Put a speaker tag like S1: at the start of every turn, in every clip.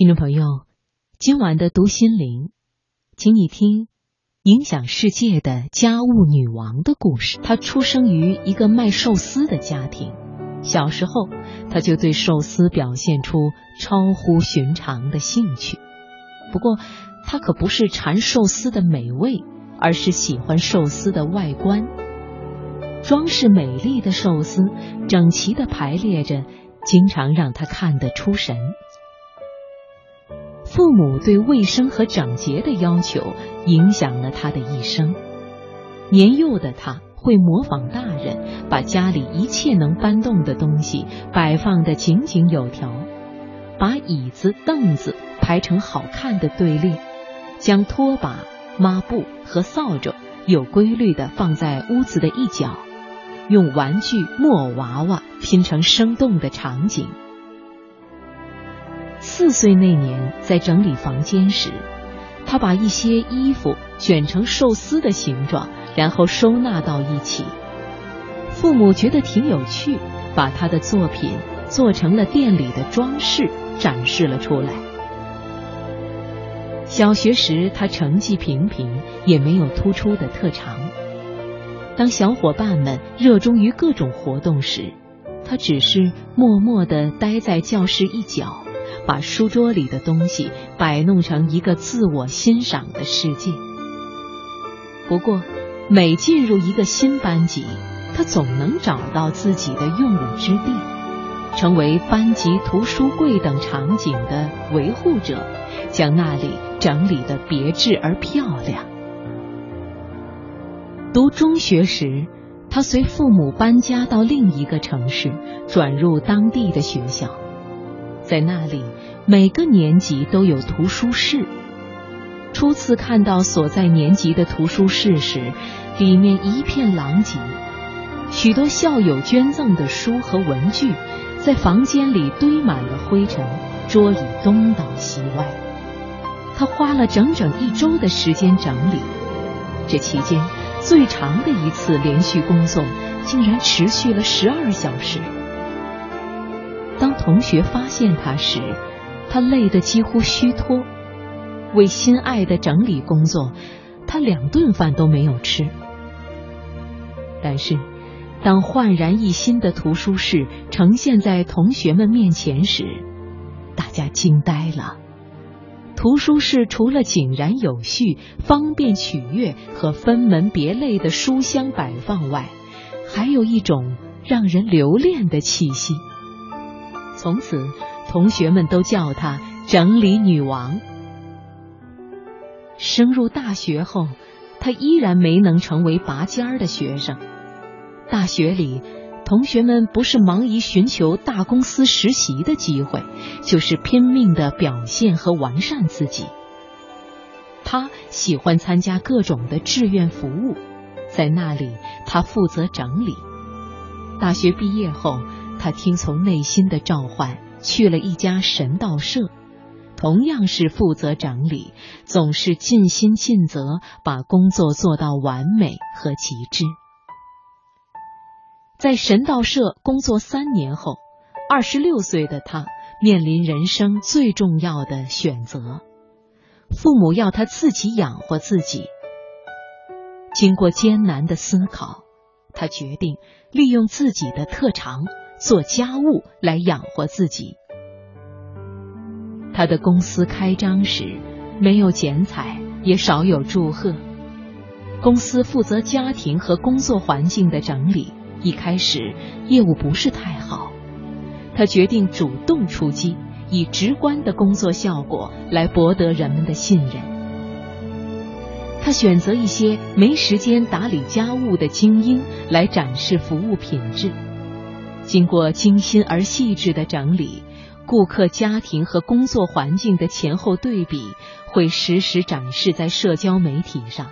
S1: 听众朋友，今晚的读心灵，请你听影响世界的家务女王的故事。她出生于一个卖寿司的家庭，小时候她就对寿司表现出超乎寻常的兴趣。不过，她可不是馋寿司的美味，而是喜欢寿司的外观。装饰美丽的寿司，整齐的排列着，经常让她看得出神。父母对卫生和整洁的要求影响了他的一生。年幼的他会模仿大人，把家里一切能搬动的东西摆放得井井有条，把椅子、凳子排成好看的队列，将拖把、抹布和扫帚有规律地放在屋子的一角，用玩具木偶娃娃拼成生动的场景。四岁那年，在整理房间时，他把一些衣服卷成寿司的形状，然后收纳到一起。父母觉得挺有趣，把他的作品做成了店里的装饰，展示了出来。小学时，他成绩平平，也没有突出的特长。当小伙伴们热衷于各种活动时，他只是默默地待在教室一角。把书桌里的东西摆弄成一个自我欣赏的世界。不过，每进入一个新班级，他总能找到自己的用武之地，成为班级图书柜等场景的维护者，将那里整理的别致而漂亮。读中学时，他随父母搬家到另一个城市，转入当地的学校。在那里，每个年级都有图书室。初次看到所在年级的图书室时，里面一片狼藉，许多校友捐赠的书和文具在房间里堆满了灰尘，桌椅东倒西歪。他花了整整一周的时间整理，这期间最长的一次连续工作竟然持续了十二小时。当同学发现他时，他累得几乎虚脱。为心爱的整理工作，他两顿饭都没有吃。但是，当焕然一新的图书室呈现在同学们面前时，大家惊呆了。图书室除了井然有序、方便取阅和分门别类的书香摆放外，还有一种让人留恋的气息。从此，同学们都叫她“整理女王”。升入大学后，她依然没能成为拔尖儿的学生。大学里，同学们不是忙于寻求大公司实习的机会，就是拼命的表现和完善自己。她喜欢参加各种的志愿服务，在那里，她负责整理。大学毕业后。他听从内心的召唤，去了一家神道社，同样是负责整理，总是尽心尽责，把工作做到完美和极致。在神道社工作三年后，二十六岁的他面临人生最重要的选择：父母要他自己养活自己。经过艰难的思考，他决定利用自己的特长。做家务来养活自己。他的公司开张时没有剪彩，也少有祝贺。公司负责家庭和工作环境的整理，一开始业务不是太好。他决定主动出击，以直观的工作效果来博得人们的信任。他选择一些没时间打理家务的精英来展示服务品质。经过精心而细致的整理，顾客家庭和工作环境的前后对比会实时展示在社交媒体上。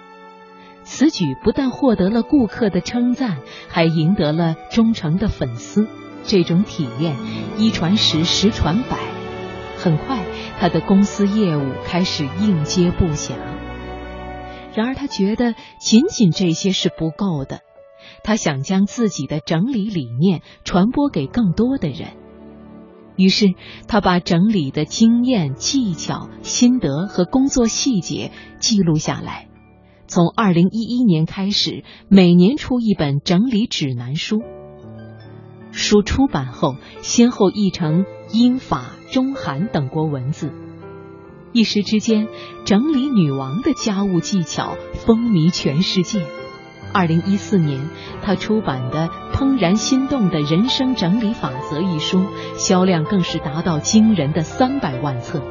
S1: 此举不但获得了顾客的称赞，还赢得了忠诚的粉丝。这种体验一传十，十传百，很快他的公司业务开始应接不暇。然而，他觉得仅仅这些是不够的。他想将自己的整理理念传播给更多的人。于是，他把整理的经验、技巧、心得和工作细节记录下来。从二零一一年开始，每年出一本整理指南书。书出版后，先后译成英法中韩等国文字，一时之间，整理女王的家务技巧风靡全世界。二零一四年，他出版的《怦然心动的人生整理法则》一书，销量更是达到惊人的三百万册。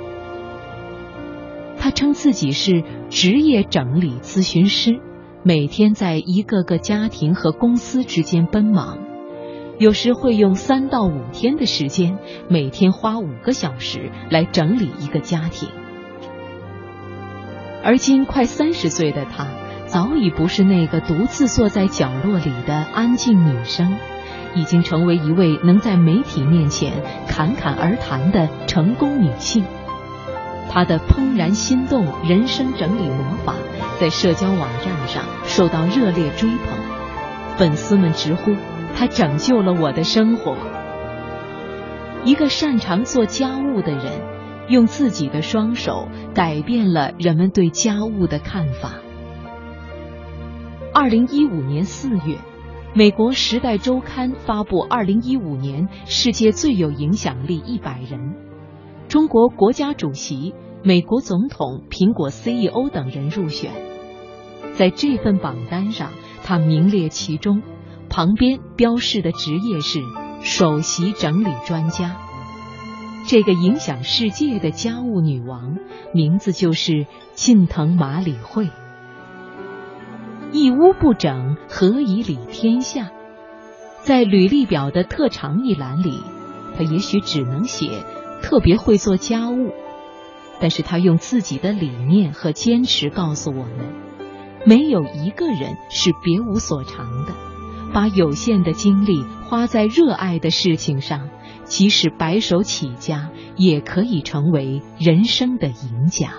S1: 他称自己是职业整理咨询师，每天在一个个家庭和公司之间奔忙，有时会用三到五天的时间，每天花五个小时来整理一个家庭。而今快三十岁的他。早已不是那个独自坐在角落里的安静女生，已经成为一位能在媒体面前侃侃而谈的成功女性。她的怦然心动人生整理魔法在社交网站上受到热烈追捧，粉丝们直呼她拯救了我的生活。一个擅长做家务的人，用自己的双手改变了人们对家务的看法。二零一五年四月，美国《时代周刊》发布二零一五年世界最有影响力一百人，中国国家主席、美国总统、苹果 CEO 等人入选。在这份榜单上，他名列其中，旁边标示的职业是首席整理专家。这个影响世界的家务女王，名字就是近藤麻里惠。一屋不整，何以理天下？在履历表的特长一栏里，他也许只能写特别会做家务，但是他用自己的理念和坚持告诉我们：没有一个人是别无所长的。把有限的精力花在热爱的事情上，即使白手起家，也可以成为人生的赢家。